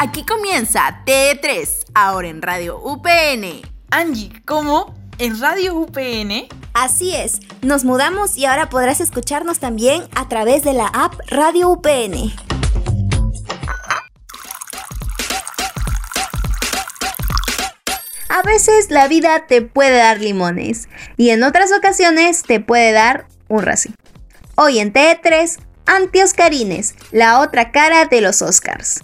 Aquí comienza T3, ahora en Radio UPN. Angie, ¿cómo? ¿En Radio UPN? Así es, nos mudamos y ahora podrás escucharnos también a través de la app Radio UPN. A veces la vida te puede dar limones y en otras ocasiones te puede dar un racimo. Hoy en T3, Anti-Oscarines, la otra cara de los Oscars.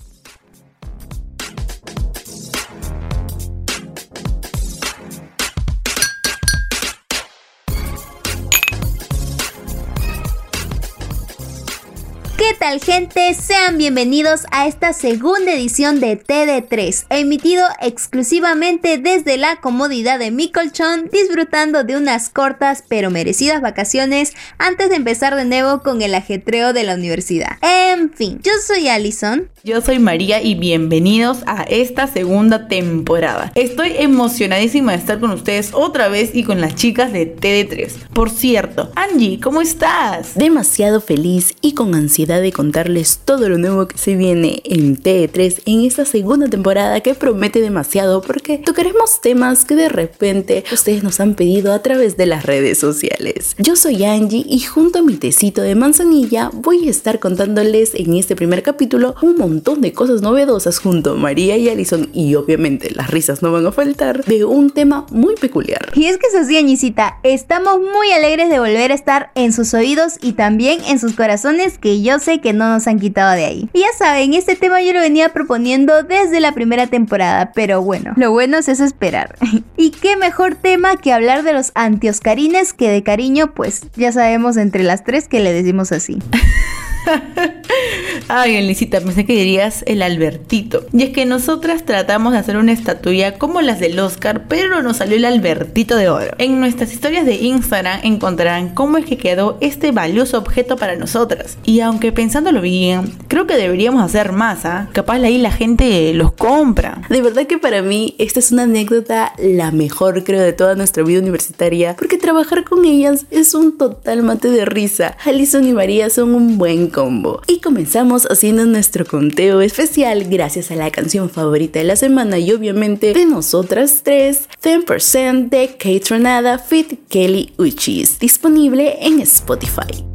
¿Qué tal gente? Sean bienvenidos a esta segunda edición de TD3, emitido exclusivamente desde la comodidad de mi colchón, disfrutando de unas cortas pero merecidas vacaciones antes de empezar de nuevo con el ajetreo de la universidad. En fin, yo soy Alison. Yo soy María y bienvenidos a esta segunda temporada. Estoy emocionadísima de estar con ustedes otra vez y con las chicas de TD3. Por cierto, Angie, ¿cómo estás? Demasiado feliz y con ansiedad de contarles todo lo nuevo que se viene en T3 en esta segunda temporada que promete demasiado porque tocaremos temas que de repente ustedes nos han pedido a través de las redes sociales. Yo soy Angie y junto a mi tecito de manzanilla voy a estar contándoles en este primer capítulo un montón de cosas novedosas junto a María y Alison y obviamente las risas no van a faltar de un tema muy peculiar. Y es que es así, Añicita, estamos muy alegres de volver a estar en sus oídos y también en sus corazones que yo sé que no nos han quitado de ahí. Y ya saben, este tema yo lo venía proponiendo desde la primera temporada, pero bueno, lo bueno es esperar. y qué mejor tema que hablar de los antioscarines que de cariño, pues ya sabemos entre las tres que le decimos así. Ay, Elisita, pensé que dirías el Albertito. Y es que nosotras tratamos de hacer una estatua como las del Oscar, pero nos salió el Albertito de oro. En nuestras historias de Instagram encontrarán cómo es que quedó este valioso objeto para nosotras. Y aunque pensándolo bien, creo que deberíamos hacer más, ¿ah? Capaz ahí la gente los compra. De verdad que para mí esta es una anécdota la mejor, creo, de toda nuestra vida universitaria, porque trabajar con ellas es un total mate de risa. Alison y María son un buen combo. Y comenzamos haciendo nuestro conteo especial gracias a la canción favorita de la semana y obviamente de nosotras tres, 10% de Kate Tronada Fit Kelly Uchis, disponible en Spotify.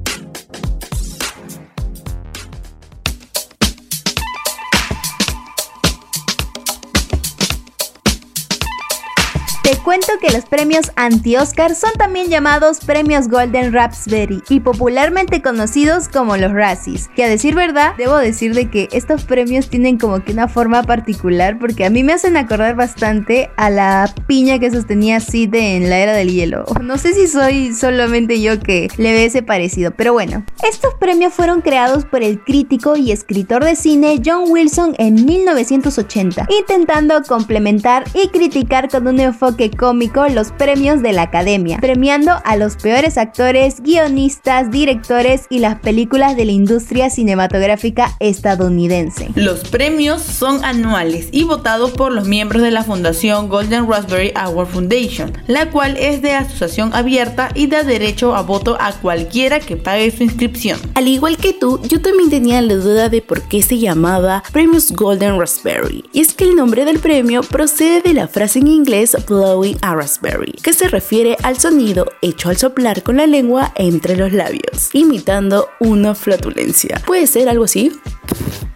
Cuento que los premios anti-Oscar son también llamados premios Golden Raspberry y popularmente conocidos como los Razzies. Que a decir verdad, debo decir de que estos premios tienen como que una forma particular porque a mí me hacen acordar bastante a la piña que sostenía Sid en la era del hielo. No sé si soy solamente yo que le ve ese parecido, pero bueno. Estos premios fueron creados por el crítico y escritor de cine John Wilson en 1980, intentando complementar y criticar con un enfoque cómico los premios de la Academia, premiando a los peores actores, guionistas, directores y las películas de la industria cinematográfica estadounidense. Los premios son anuales y votados por los miembros de la Fundación Golden Raspberry Award Foundation, la cual es de asociación abierta y da derecho a voto a cualquiera que pague su inscripción. Al igual que tú, yo también tenía la duda de por qué se llamaba Premios Golden Raspberry. Y es que el nombre del premio procede de la frase en inglés blowing a raspberry, que se refiere al sonido hecho al soplar con la lengua entre los labios, imitando una flatulencia. ¿Puede ser algo así?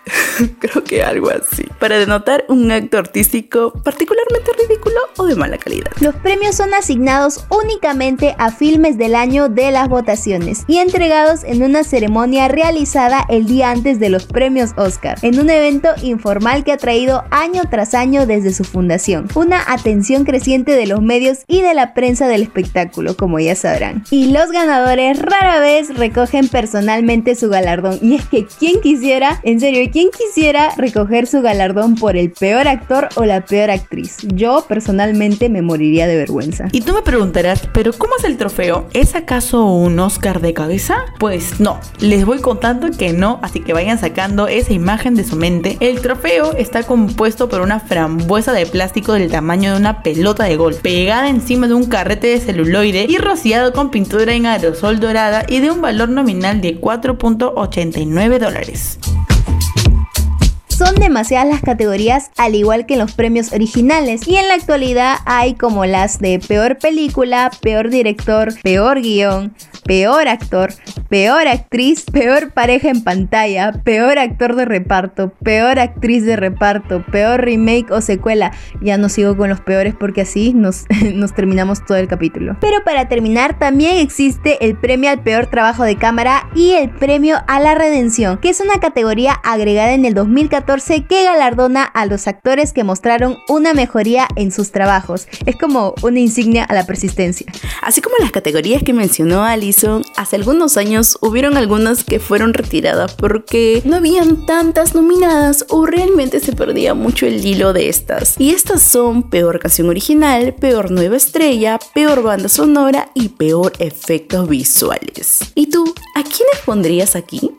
Creo que algo así. Para denotar un acto artístico particularmente ridículo o de mala calidad. Los premios son asignados únicamente a filmes del año de las votaciones y entregados en una ceremonia realizada el día antes de los premios Oscar, en un evento informal que ha traído año tras año desde su fundación. Una atención creciente de los medios y de la prensa del espectáculo, como ya sabrán. Y los ganadores rara vez recogen personalmente su galardón. Y es que quien quisiera, en serio, quien quisiera recoger su galardón por el peor actor o la peor actriz. Yo personalmente me moriría de vergüenza. Y tú me preguntarás, ¿pero cómo es el trofeo? ¿Es acaso un Oscar de cabeza? Pues no, les voy contando que no, así que vayan sacando esa imagen de su mente. El trofeo está compuesto por una frambuesa de plástico del tamaño de una pelota de golf, pegada encima de un carrete de celuloide y rociado con pintura en aerosol dorada y de un valor nominal de 4.89 dólares. Son demasiadas las categorías al igual que en los premios originales y en la actualidad hay como las de peor película, peor director, peor guion, peor actor, peor actriz, peor pareja en pantalla, peor actor de reparto, peor actriz de reparto, peor remake o secuela. Ya no sigo con los peores porque así nos, nos terminamos todo el capítulo. Pero para terminar, también existe el premio al peor trabajo de cámara y el premio a la redención, que es una categoría agregada en el 2014 que galardona a los actores que mostraron una mejoría en sus trabajos. Es como una insignia a la persistencia. Así como las categorías que mencionó Alison, hace algunos años hubieron algunas que fueron retiradas porque no habían tantas nominadas o realmente se perdía mucho el hilo de estas. Y estas son peor canción original, peor nueva estrella, peor banda sonora y peor efectos visuales. ¿Y tú, a quiénes pondrías aquí?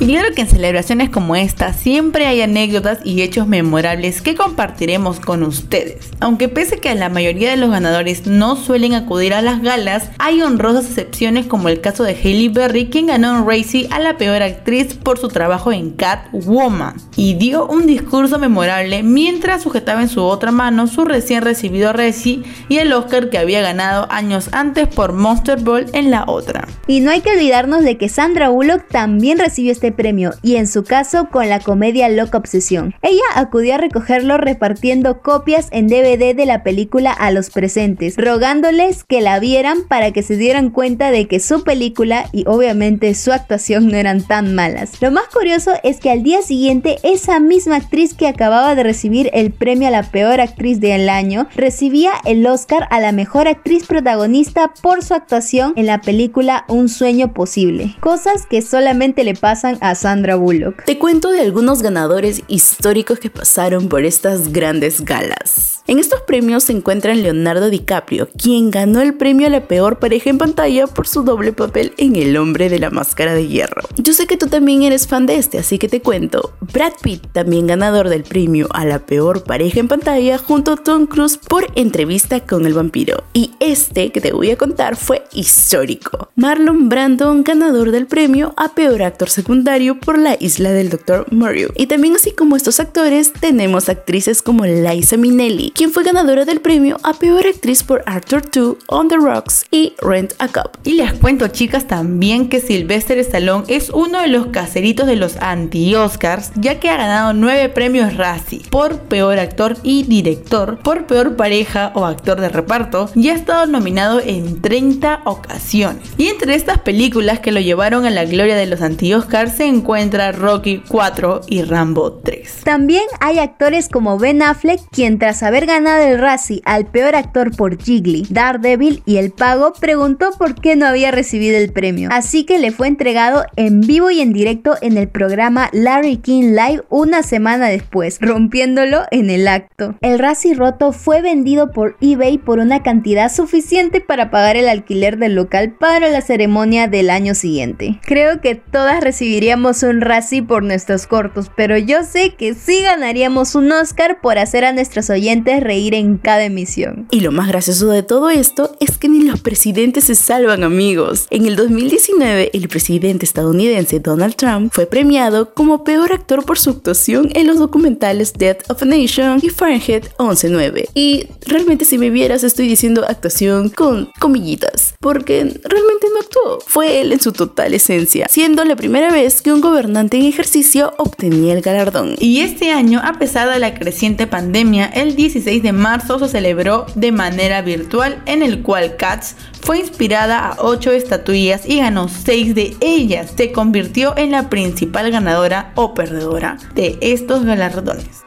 Y claro que en celebraciones como esta siempre hay anécdotas y hechos memorables que compartiremos con ustedes. Aunque pese que la mayoría de los ganadores no suelen acudir a las galas, hay honrosas excepciones como el caso de Hailey Berry, quien ganó un Racy a la peor actriz por su trabajo en Catwoman y dio un discurso memorable mientras sujetaba en su otra mano su recién recibido Razzie y el Oscar que había ganado años antes por Monster Ball en la otra. Y no hay que olvidarnos de que Sandra Bullock también recibió este premio y en su caso con la comedia Loca Obsesión. Ella acudió a recogerlo repartiendo copias en DVD de la película a los presentes, rogándoles que la vieran para que se dieran cuenta de que su película y obviamente su actuación no eran tan malas. Lo más curioso es que al día siguiente esa misma actriz que acababa de recibir el premio a la peor actriz del año recibía el Oscar a la mejor actriz protagonista por su actuación en la película Un sueño posible. Cosas que solamente le pasan a Sandra Bullock. Te cuento de algunos ganadores históricos que pasaron por estas grandes galas. En estos premios se encuentran Leonardo DiCaprio, quien ganó el premio a la peor pareja en pantalla por su doble papel en El hombre de la máscara de hierro. Yo sé que tú también eres fan de este, así que te cuento. Brad Pitt, también ganador del premio a la peor pareja en pantalla junto a Tom Cruise por entrevista con el vampiro. Y este que te voy a contar fue histórico. Marlon Brandon, ganador del premio a peor actor secundario por la isla del Dr. Mario. Y también así como estos actores, tenemos actrices como Liza Minnelli, quien fue ganadora del premio a Peor Actriz por Arthur 2, On the Rocks y Rent a Cup. Y les cuento chicas también que Sylvester Stallone es uno de los caseritos de los anti-Oscars, ya que ha ganado 9 premios Razzie por Peor Actor y Director, por Peor Pareja o Actor de Reparto, y ha estado nominado en 30 ocasiones. Y entre estas películas que lo llevaron a la gloria de los anti-Oscars se encuentra Rocky 4 y Rambo 3. También hay actores como Ben Affleck, quien tras haber ganado el Razzie al peor actor por Jiggly, Daredevil y El Pago, preguntó por qué no había recibido el premio. Así que le fue entregado en vivo y en directo en el programa Larry King Live una semana después, rompiéndolo en el acto. El Razzie roto fue vendido por eBay por una cantidad suficiente para pagar el alquiler del local para la ceremonia del año siguiente. Creo que todas recibiríamos un Razzie por nuestros cortos, pero yo sé que sí ganaríamos un Oscar por hacer a nuestros oyentes reír en cada emisión. Y lo más gracioso de todo esto es que ni los presidentes se salvan amigos. En el 2019, el presidente estadounidense Donald Trump fue premiado como peor actor por su actuación en los documentales Death of a Nation y Fahrenheit 11.9. Y realmente si me vieras estoy diciendo actuación con comillitas, porque realmente no actuó. Fue él en su total esencia, siendo la primera vez que un gobernante en ejercicio obtenía el galardón. Y este año, a pesar de la creciente pandemia, el 16 de marzo se celebró de manera virtual en el cual Cats fue inspirada a 8 estatuillas y ganó 6 de ellas. Se convirtió en la principal ganadora o perdedora de estos galardones.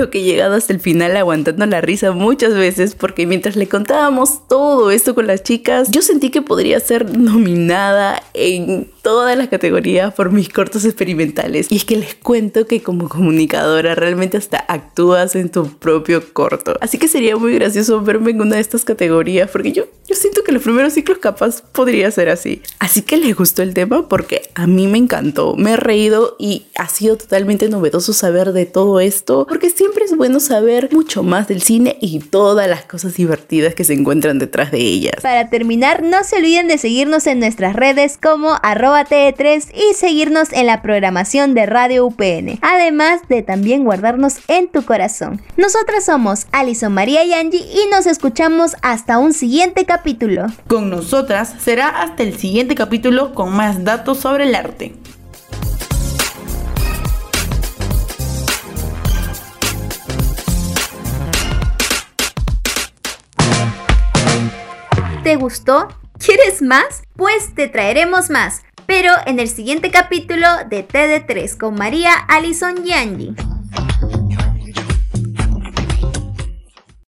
Creo que he llegado hasta el final aguantando la risa muchas veces porque mientras le contábamos todo esto con las chicas, yo sentí que podría ser nominada en todas las categorías por mis cortos experimentales. Y es que les cuento que como comunicadora realmente hasta actúas en tu propio corto. Así que sería muy gracioso verme en una de estas categorías porque yo, yo siento que los primeros ciclos capaz podría ser así. Así que les gustó el tema porque a mí me encantó, me he reído y ha sido totalmente novedoso saber de todo esto porque siempre siempre es bueno saber mucho más del cine y todas las cosas divertidas que se encuentran detrás de ellas. Para terminar, no se olviden de seguirnos en nuestras redes como arroba TE3 y seguirnos en la programación de Radio UPN, además de también guardarnos en tu corazón. Nosotras somos Alison María y Angie y nos escuchamos hasta un siguiente capítulo. Con nosotras será hasta el siguiente capítulo con más datos sobre el arte. ¿Te gustó? ¿Quieres más? Pues te traeremos más, pero en el siguiente capítulo de TD3 con María, Alison y.